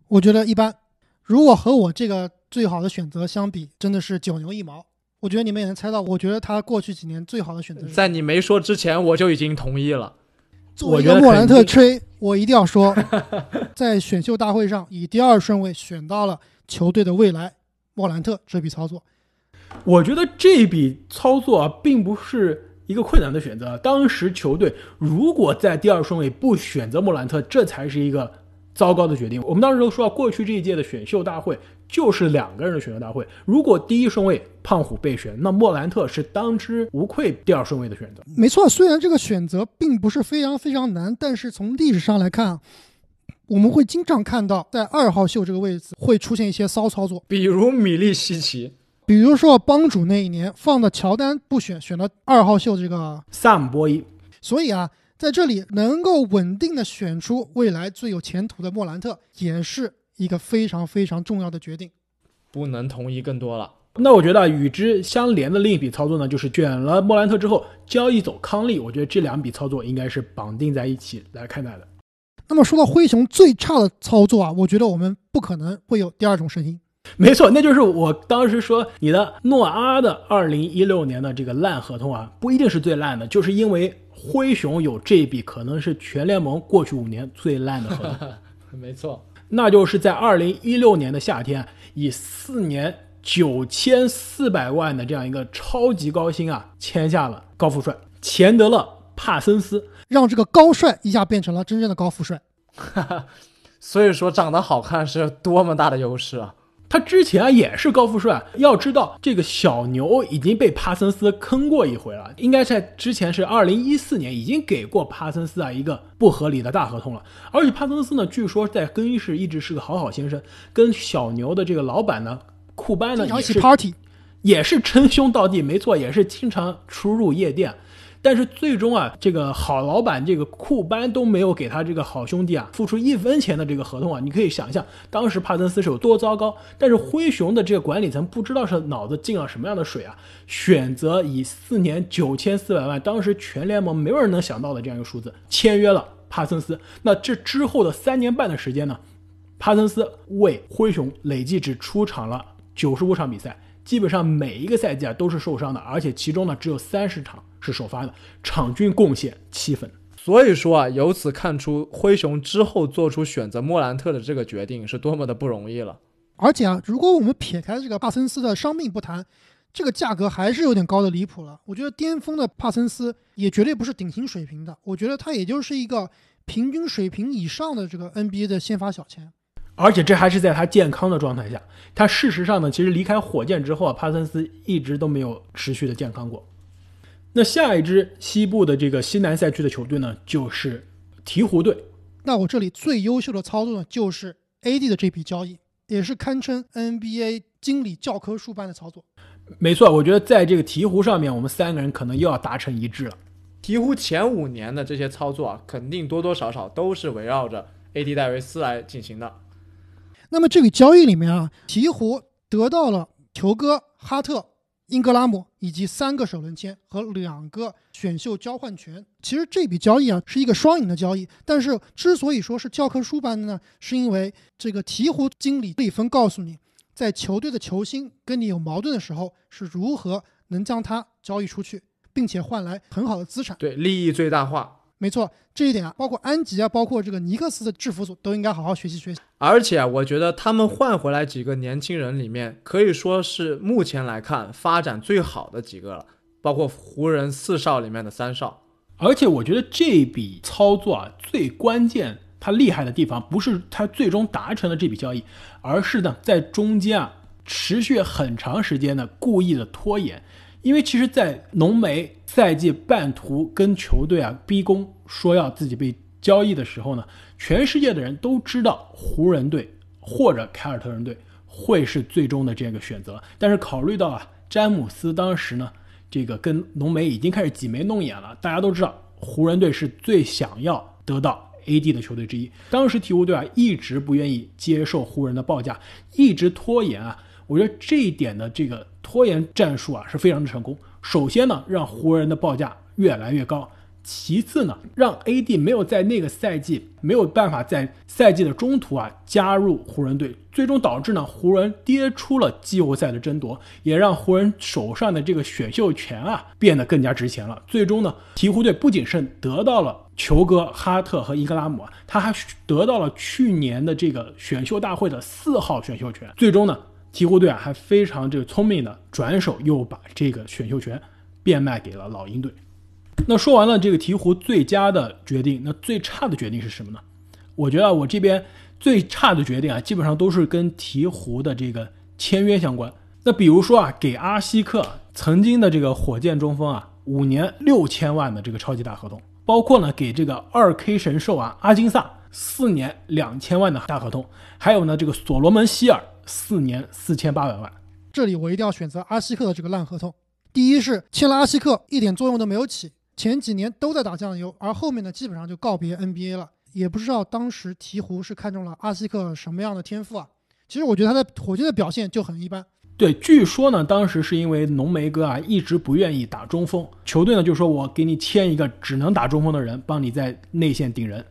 我觉得一般。如果和我这个最好的选择相比，真的是九牛一毛。我觉得你们也能猜到，我觉得他过去几年最好的选择。在你没说之前，我就已经同意了。作为一个莫兰特吹，我一定要说，在选秀大会上以第二顺位选到了球队的未来莫兰特这笔操作。我觉得这笔操作啊，并不是。一个困难的选择。当时球队如果在第二顺位不选择莫兰特，这才是一个糟糕的决定。我们当时都说，过去这一届的选秀大会就是两个人的选秀大会。如果第一顺位胖虎被选，那莫兰特是当之无愧第二顺位的选择。没错，虽然这个选择并不是非常非常难，但是从历史上来看，我们会经常看到在二号秀这个位置会出现一些骚操作，比如米利西奇。比如说帮主那一年放的乔丹不选，选了二号秀这个萨姆波伊，所以啊，在这里能够稳定的选出未来最有前途的莫兰特，也是一个非常非常重要的决定。不能同意更多了。那我觉得与之相连的另一笔操作呢，就是卷了莫兰特之后交易走康利。我觉得这两笔操作应该是绑定在一起来看待的。那么说到灰熊最差的操作啊，我觉得我们不可能会有第二种声音。没错，那就是我当时说你的诺阿的二零一六年的这个烂合同啊，不一定是最烂的，就是因为灰熊有这笔可能是全联盟过去五年最烂的合同。没错，那就是在二零一六年的夏天，以四年九千四百万的这样一个超级高薪啊，签下了高富帅钱德勒帕森斯，让这个高帅一下变成了真正的高富帅。所以说，长得好看是多么大的优势啊！他之前啊也是高富帅，要知道这个小牛已经被帕森斯坑过一回了，应该在之前是二零一四年已经给过帕森斯啊一个不合理的大合同了。而且帕森斯呢，据说在更衣室一直是个好好先生，跟小牛的这个老板呢库班呢也是 party，也是称兄道弟，没错，也是经常出入夜店。但是最终啊，这个好老板这个库班都没有给他这个好兄弟啊付出一分钱的这个合同啊，你可以想象当时帕森斯是有多糟糕。但是灰熊的这个管理层不知道是脑子进了什么样的水啊，选择以四年九千四百万，当时全联盟没有人能想到的这样一个数字签约了帕森斯。那这之后的三年半的时间呢，帕森斯为灰熊累计只出场了九十五场比赛，基本上每一个赛季啊都是受伤的，而且其中呢只有三十场是首发的，场均贡献七分。所以说啊，由此看出灰熊之后做出选择莫兰特的这个决定是多么的不容易了。而且啊，如果我们撇开这个帕森斯的伤病不谈，这个价格还是有点高的离谱了。我觉得巅峰的帕森斯也绝对不是顶薪水平的，我觉得他也就是一个平均水平以上的这个 NBA 的先发小前。而且这还是在他健康的状态下。他事实上呢，其实离开火箭之后啊，帕森斯一直都没有持续的健康过。那下一支西部的这个西南赛区的球队呢，就是鹈鹕队。那我这里最优秀的操作呢，就是 AD 的这笔交易，也是堪称 NBA 经理教科书般的操作。没错，我觉得在这个鹈鹕上面，我们三个人可能又要达成一致了。鹈鹕前五年的这些操作啊，肯定多多少少都是围绕着 AD 戴维斯来进行的。那么这笔交易里面啊，鹈鹕得到了球哥哈特、英格拉姆以及三个首轮签和两个选秀交换权。其实这笔交易啊是一个双赢的交易，但是之所以说是教科书般的呢，是因为这个鹈鹕经理里芬告诉你。在球队的球星跟你有矛盾的时候，是如何能将他交易出去，并且换来很好的资产？对，利益最大化。没错，这一点啊，包括安吉啊，包括这个尼克斯的制服组都应该好好学习学习。而且我觉得他们换回来几个年轻人里面，可以说是目前来看发展最好的几个了，包括湖人四少里面的三少。而且我觉得这笔操作啊，最关键。他厉害的地方不是他最终达成了这笔交易，而是呢在中间啊持续很长时间的故意的拖延，因为其实，在浓眉赛季半途跟球队啊逼宫说要自己被交易的时候呢，全世界的人都知道湖人队或者凯尔特人队会是最终的这个选择，但是考虑到啊詹姆斯当时呢这个跟浓眉已经开始挤眉弄眼了，大家都知道湖人队是最想要得到。A.D. 的球队之一，当时鹈鹕队啊一直不愿意接受湖人的报价，一直拖延啊。我觉得这一点的这个拖延战术啊是非常的成功。首先呢，让湖人的报价越来越高。其次呢，让 AD 没有在那个赛季没有办法在赛季的中途啊加入湖人队，最终导致呢湖人跌出了季后赛的争夺，也让湖人手上的这个选秀权啊变得更加值钱了。最终呢，鹈鹕队不仅是得到了球哥哈特和伊格拉姆啊，他还得到了去年的这个选秀大会的四号选秀权。最终呢，鹈鹕队啊还非常这个聪明的转手又把这个选秀权变卖给了老鹰队。那说完了这个鹈鹕最佳的决定，那最差的决定是什么呢？我觉得我这边最差的决定啊，基本上都是跟鹈鹕的这个签约相关。那比如说啊，给阿西克曾经的这个火箭中锋啊，五年六千万的这个超级大合同，包括呢给这个二 K 神兽啊阿金萨四年两千万的大合同，还有呢这个所罗门希尔四年四千八百万。这里我一定要选择阿西克的这个烂合同。第一是签了阿西克一点作用都没有起。前几年都在打酱油，而后面呢，基本上就告别 NBA 了。也不知道当时鹈鹕是看中了阿西克什么样的天赋啊？其实我觉得他在火箭的表现就很一般。对，据说呢，当时是因为浓眉哥啊一直不愿意打中锋，球队呢就说我给你签一个只能打中锋的人，帮你在内线顶人。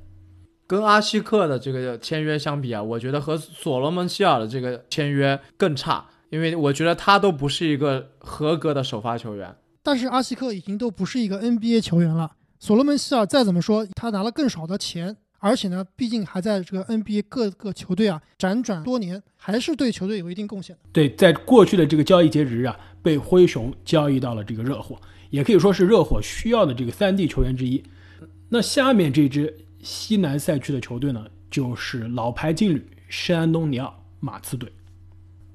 跟阿西克的这个签约相比啊，我觉得和所罗门希尔的这个签约更差，因为我觉得他都不是一个合格的首发球员。但是阿西克已经都不是一个 NBA 球员了。所罗门希尔再怎么说，他拿了更少的钱，而且呢，毕竟还在这个 NBA 各个球队啊辗转多年，还是对球队有一定贡献的。对，在过去的这个交易截止日啊，被灰熊交易到了这个热火，也可以说是热火需要的这个三 D 球员之一。那下面这支西南赛区的球队呢，就是老牌劲旅圣安东尼奥马刺队。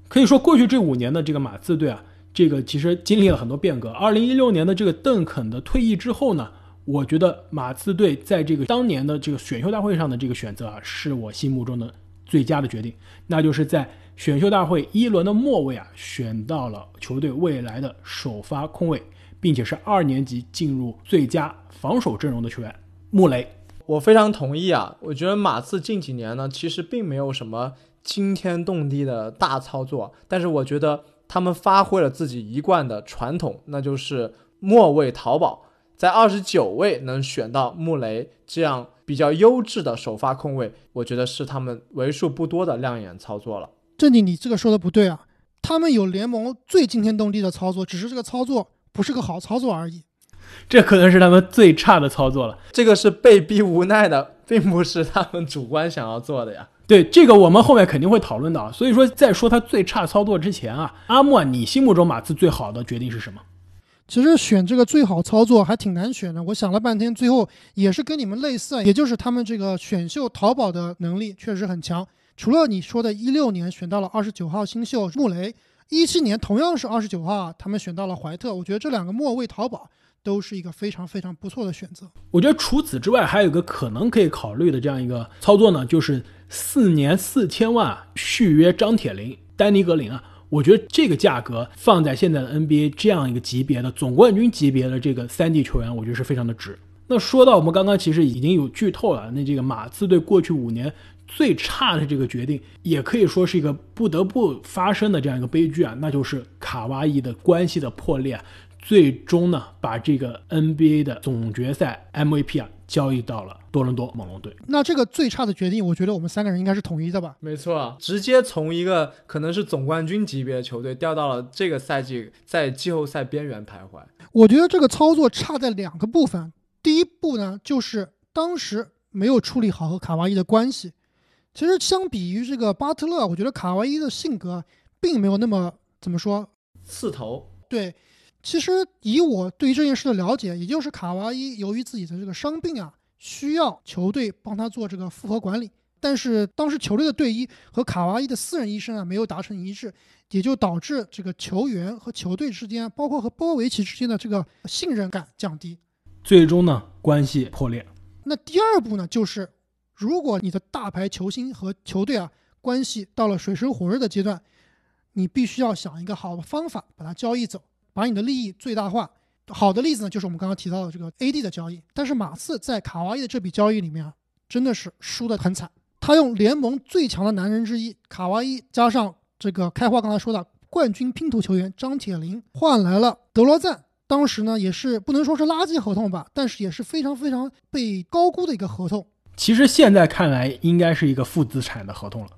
可以说，过去这五年的这个马刺队啊。这个其实经历了很多变革。二零一六年的这个邓肯的退役之后呢，我觉得马刺队在这个当年的这个选秀大会上的这个选择啊，是我心目中的最佳的决定。那就是在选秀大会一轮的末位啊，选到了球队未来的首发控卫，并且是二年级进入最佳防守阵容的球员穆雷。我非常同意啊，我觉得马刺近几年呢，其实并没有什么惊天动地的大操作，但是我觉得。他们发挥了自己一贯的传统，那就是末位淘宝，在二十九位能选到穆雷这样比较优质的首发控卫，我觉得是他们为数不多的亮眼操作了。正经，你这个说的不对啊！他们有联盟最惊天动地的操作，只是这个操作不是个好操作而已。这可能是他们最差的操作了。这个是被逼无奈的，并不是他们主观想要做的呀。对这个，我们后面肯定会讨论到。所以说，在说他最差操作之前啊，阿莫，你心目中马刺最好的决定是什么？其实选这个最好操作还挺难选的。我想了半天，最后也是跟你们类似，也就是他们这个选秀淘宝的能力确实很强。除了你说的，一六年选到了二十九号新秀穆雷，一七年同样是二十九号，他们选到了怀特。我觉得这两个末位淘宝都是一个非常非常不错的选择。我觉得除此之外，还有一个可能可以考虑的这样一个操作呢，就是四年四千万续约张铁林、丹尼格林啊。我觉得这个价格放在现在的 NBA 这样一个级别的总冠军级别的这个三 D 球员，我觉得是非常的值。那说到我们刚刚其实已经有剧透了，那这个马刺队过去五年。最差的这个决定，也可以说是一个不得不发生的这样一个悲剧啊，那就是卡哇伊的关系的破裂，最终呢把这个 NBA 的总决赛 MVP 啊交易到了多伦多猛龙队。那这个最差的决定，我觉得我们三个人应该是统一的吧？没错，直接从一个可能是总冠军级别的球队掉到了这个赛季在季后赛边缘徘徊。我觉得这个操作差在两个部分，第一步呢就是当时没有处理好和卡哇伊的关系。其实相比于这个巴特勒，我觉得卡哇伊的性格并没有那么怎么说刺头。对，其实以我对于这件事的了解，也就是卡哇伊由于自己的这个伤病啊，需要球队帮他做这个复合管理。但是当时球队的队医和卡哇伊的私人医生啊没有达成一致，也就导致这个球员和球队之间，包括和波维奇之间的这个信任感降低，最终呢关系破裂。那第二步呢就是。如果你的大牌球星和球队啊关系到了水深火热的阶段，你必须要想一个好的方法把它交易走，把你的利益最大化。好的例子呢，就是我们刚刚提到的这个 AD 的交易。但是马刺在卡哇伊的这笔交易里面啊，真的是输得很惨。他用联盟最强的男人之一卡哇伊，加上这个开花刚才说的冠军拼图球员张铁林，换来了德罗赞。当时呢，也是不能说是垃圾合同吧，但是也是非常非常被高估的一个合同。其实现在看来，应该是一个负资产的合同了。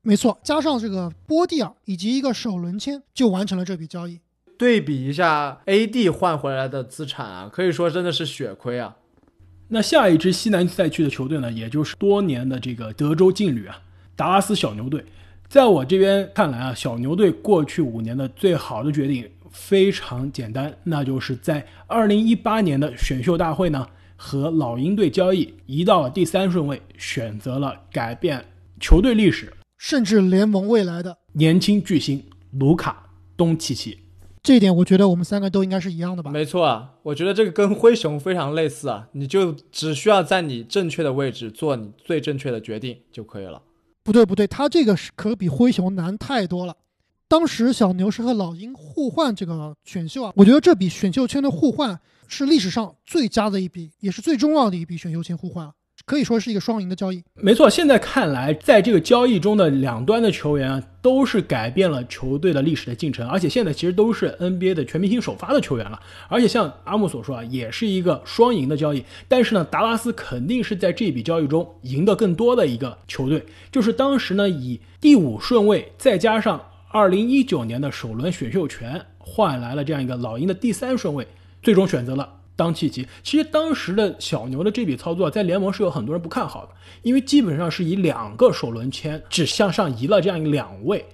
没错，加上这个波蒂尔以及一个首轮签，就完成了这笔交易。对比一下 AD 换回来的资产啊，可以说真的是血亏啊。那下一支西南赛区的球队呢，也就是多年的这个德州劲旅啊，达拉斯小牛队。在我这边看来啊，小牛队过去五年的最好的决定非常简单，那就是在二零一八年的选秀大会呢。和老鹰队交易，移到了第三顺位，选择了改变球队历史，甚至联盟未来的年轻巨星卢卡东契奇。这一点，我觉得我们三个都应该是一样的吧？没错啊，我觉得这个跟灰熊非常类似啊，你就只需要在你正确的位置做你最正确的决定就可以了。不对不对，他这个是可比灰熊难太多了。当时小牛是和老鹰互换这个选秀啊，我觉得这笔选秀签的互换。是历史上最佳的一笔，也是最重要的一笔选秀签互换，可以说是一个双赢的交易。没错，现在看来，在这个交易中的两端的球员，都是改变了球队的历史的进程，而且现在其实都是 NBA 的全明星首发的球员了。而且像阿木所说啊，也是一个双赢的交易。但是呢，达拉斯肯定是在这笔交易中赢得更多的一个球队，就是当时呢以第五顺位再加上二零一九年的首轮选秀权换来了这样一个老鹰的第三顺位。最终选择了当契奇。其实当时的小牛的这笔操作，在联盟是有很多人不看好的，因为基本上是以两个首轮签只向上移了这样一两位。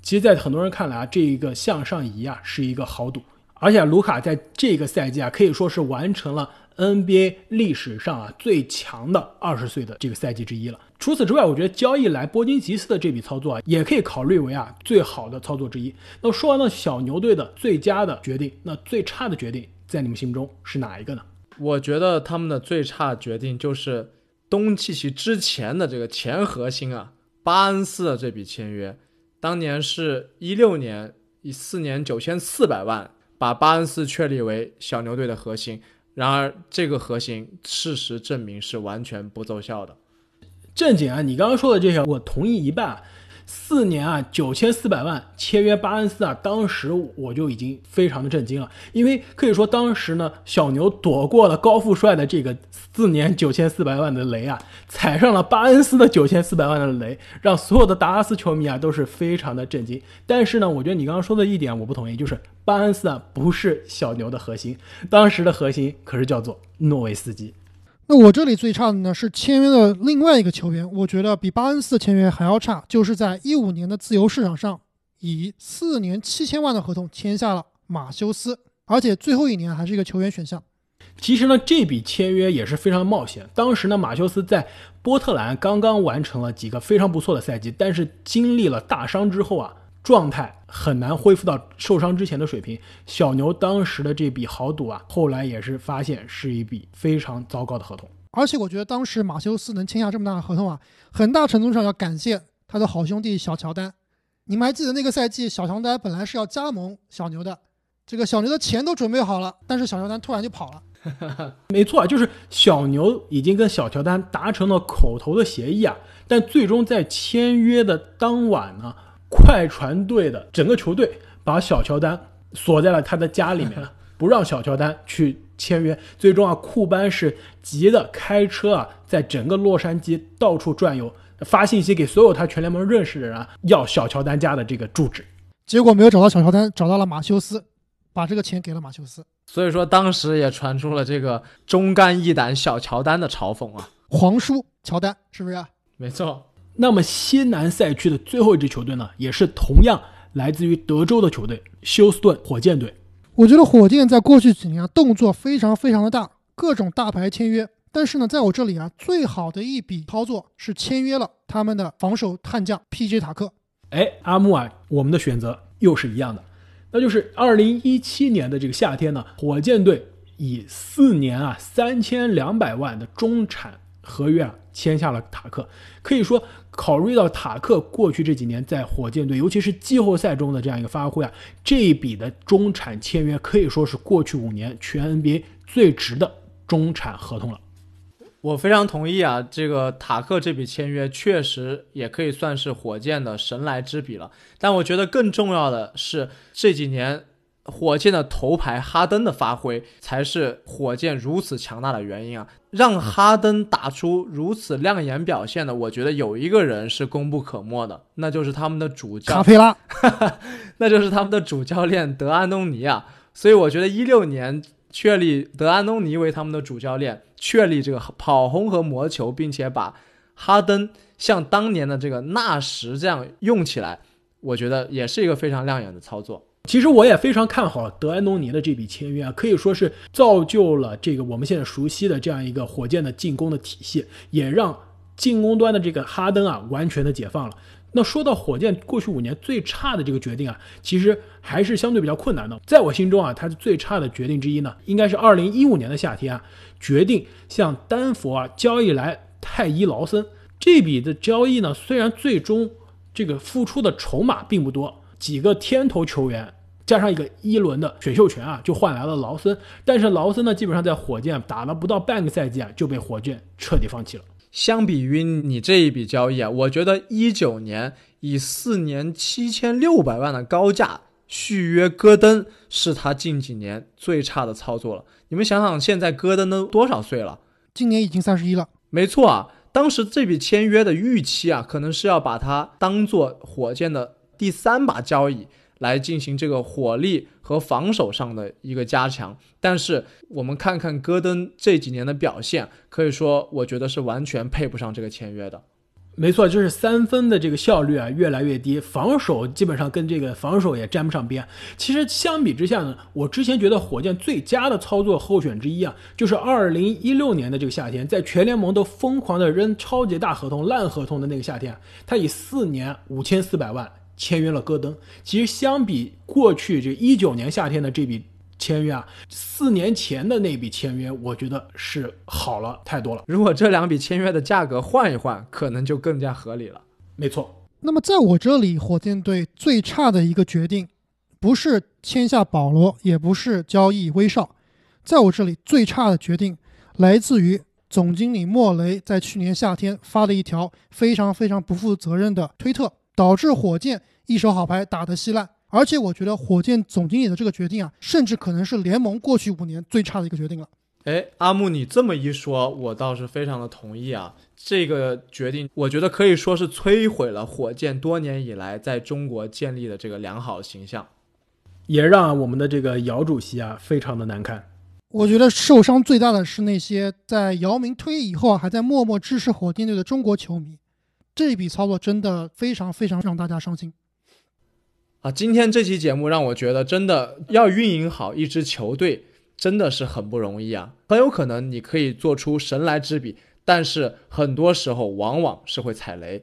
其实，在很多人看来啊，这一个向上移啊是一个豪赌。而且卢卡在这个赛季啊，可以说是完成了 NBA 历史上啊最强的二十岁的这个赛季之一了。除此之外，我觉得交易来波金吉斯的这笔操作啊，也可以考虑为啊最好的操作之一。那说完了小牛队的最佳的决定，那最差的决定。在你们心中是哪一个呢？我觉得他们的最差决定就是东契奇之前的这个前核心啊，巴恩斯的这笔签约，当年是一六年以四年九千四百万把巴恩斯确立为小牛队的核心，然而这个核心事实证明是完全不奏效的。正经啊，你刚刚说的这些我同意一半。四年啊，九千四百万签约巴恩斯啊，当时我就已经非常的震惊了，因为可以说当时呢，小牛躲过了高富帅的这个四年九千四百万的雷啊，踩上了巴恩斯的九千四百万的雷，让所有的达拉斯球迷啊都是非常的震惊。但是呢，我觉得你刚刚说的一点我不同意，就是巴恩斯啊不是小牛的核心，当时的核心可是叫做诺维斯基。那我这里最差的呢是签约的另外一个球员，我觉得比巴恩斯的签约还要差，就是在一五年的自由市场上以四年七千万的合同签下了马修斯，而且最后一年还是一个球员选项。其实呢，这笔签约也是非常冒险。当时呢，马修斯在波特兰刚刚完成了几个非常不错的赛季，但是经历了大伤之后啊，状态很难恢复到受伤之前的水平。小牛当时的这笔豪赌啊，后来也是发现是一笔非常糟糕的合同。而且我觉得当时马修斯能签下这么大的合同啊，很大程度上要感谢他的好兄弟小乔丹。你们还记得那个赛季，小乔丹本来是要加盟小牛的，这个小牛的钱都准备好了，但是小乔丹突然就跑了。没错，就是小牛已经跟小乔丹达成了口头的协议啊，但最终在签约的当晚呢，快船队的整个球队把小乔丹锁在了他的家里面，不让小乔丹去签约。最终啊，库班是急的开车啊，在整个洛杉矶到处转悠，发信息给所有他全联盟认识的人啊，要小乔丹家的这个住址。结果没有找到小乔丹，找到了马修斯，把这个钱给了马修斯。所以说，当时也传出了这个忠肝义胆小乔丹的嘲讽啊。皇叔乔丹是不是？没错。那么西南赛区的最后一支球队呢，也是同样来自于德州的球队休斯顿火箭队。我觉得火箭在过去几年啊，动作非常非常的大，各种大牌签约。但是呢，在我这里啊，最好的一笔操作是签约了他们的防守悍将 P.J. 塔克。哎，阿木啊，我们的选择又是一样的，那就是二零一七年的这个夏天呢，火箭队以四年啊三千两百万的中产合约啊签下了塔克。可以说，考虑到塔克过去这几年在火箭队，尤其是季后赛中的这样一个发挥啊，这一笔的中产签约可以说是过去五年全 NBA 最值的中产合同了。我非常同意啊，这个塔克这笔签约确实也可以算是火箭的神来之笔了。但我觉得更重要的是这几年火箭的头牌哈登的发挥，才是火箭如此强大的原因啊！让哈登打出如此亮眼表现的，我觉得有一个人是功不可没的，那就是他们的主教卡佩拉，那就是他们的主教练德安东尼啊。所以我觉得一六年确立德安东尼为他们的主教练。确立这个跑轰和魔球，并且把哈登像当年的这个纳什这样用起来，我觉得也是一个非常亮眼的操作。其实我也非常看好德安东尼的这笔签约啊，可以说是造就了这个我们现在熟悉的这样一个火箭的进攻的体系，也让进攻端的这个哈登啊完全的解放了。那说到火箭过去五年最差的这个决定啊，其实还是相对比较困难的。在我心中啊，它是最差的决定之一呢，应该是二零一五年的夏天啊。决定向丹佛啊交易来泰伊劳森这笔的交易呢，虽然最终这个付出的筹码并不多，几个天头球员加上一个一轮的选秀权啊，就换来了劳森。但是劳森呢，基本上在火箭打了不到半个赛季啊，就被火箭彻底放弃了。相比于你这一笔交易啊，我觉得一九年以四年七千六百万的高价续约戈登，是他近几年最差的操作了。你们想想，现在戈登都多少岁了？今年已经三十一了。没错啊，当时这笔签约的预期啊，可能是要把他当做火箭的第三把交椅来进行这个火力和防守上的一个加强。但是我们看看戈登这几年的表现，可以说，我觉得是完全配不上这个签约的。没错，就是三分的这个效率啊越来越低，防守基本上跟这个防守也沾不上边。其实相比之下呢，我之前觉得火箭最佳的操作候选之一啊，就是二零一六年的这个夏天，在全联盟都疯狂的扔超级大合同、烂合同的那个夏天，他以四年五千四百万签约了戈登。其实相比过去这一九年夏天的这笔。签约啊，四年前的那笔签约，我觉得是好了太多了。如果这两笔签约的价格换一换，可能就更加合理了。没错。那么在我这里，火箭队最差的一个决定，不是签下保罗，也不是交易威少，在我这里最差的决定，来自于总经理莫雷在去年夏天发的一条非常非常不负责任的推特。导致火箭一手好牌打得稀烂。而且我觉得火箭总经理的这个决定啊，甚至可能是联盟过去五年最差的一个决定了。哎，阿木，你这么一说，我倒是非常的同意啊。这个决定，我觉得可以说是摧毁了火箭多年以来在中国建立的这个良好形象，也让我们的这个姚主席啊非常的难堪。我觉得受伤最大的是那些在姚明退役以后还在默默支持火箭队的中国球迷。这一笔操作真的非常非常让大家伤心。啊，今天这期节目让我觉得，真的要运营好一支球队，真的是很不容易啊。很有可能你可以做出神来之笔，但是很多时候往往是会踩雷。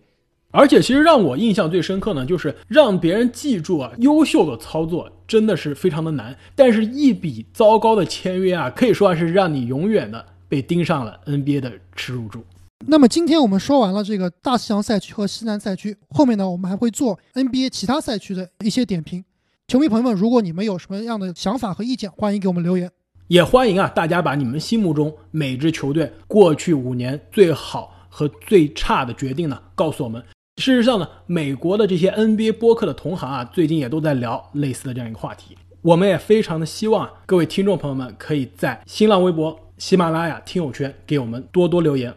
而且，其实让我印象最深刻呢，就是让别人记住啊，优秀的操作真的是非常的难，但是一笔糟糕的签约啊，可以说是让你永远的被盯上了 NBA 的耻辱柱。那么今天我们说完了这个大西洋赛区和西南赛区，后面呢我们还会做 NBA 其他赛区的一些点评。球迷朋友们，如果你们有什么样的想法和意见，欢迎给我们留言。也欢迎啊大家把你们心目中每支球队过去五年最好和最差的决定呢告诉我们。事实上呢，美国的这些 NBA 播客的同行啊，最近也都在聊类似的这样一个话题。我们也非常的希望各位听众朋友们可以在新浪微博、喜马拉雅听友圈给我们多多留言。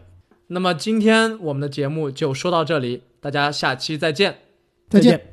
那么今天我们的节目就说到这里，大家下期再见，再见。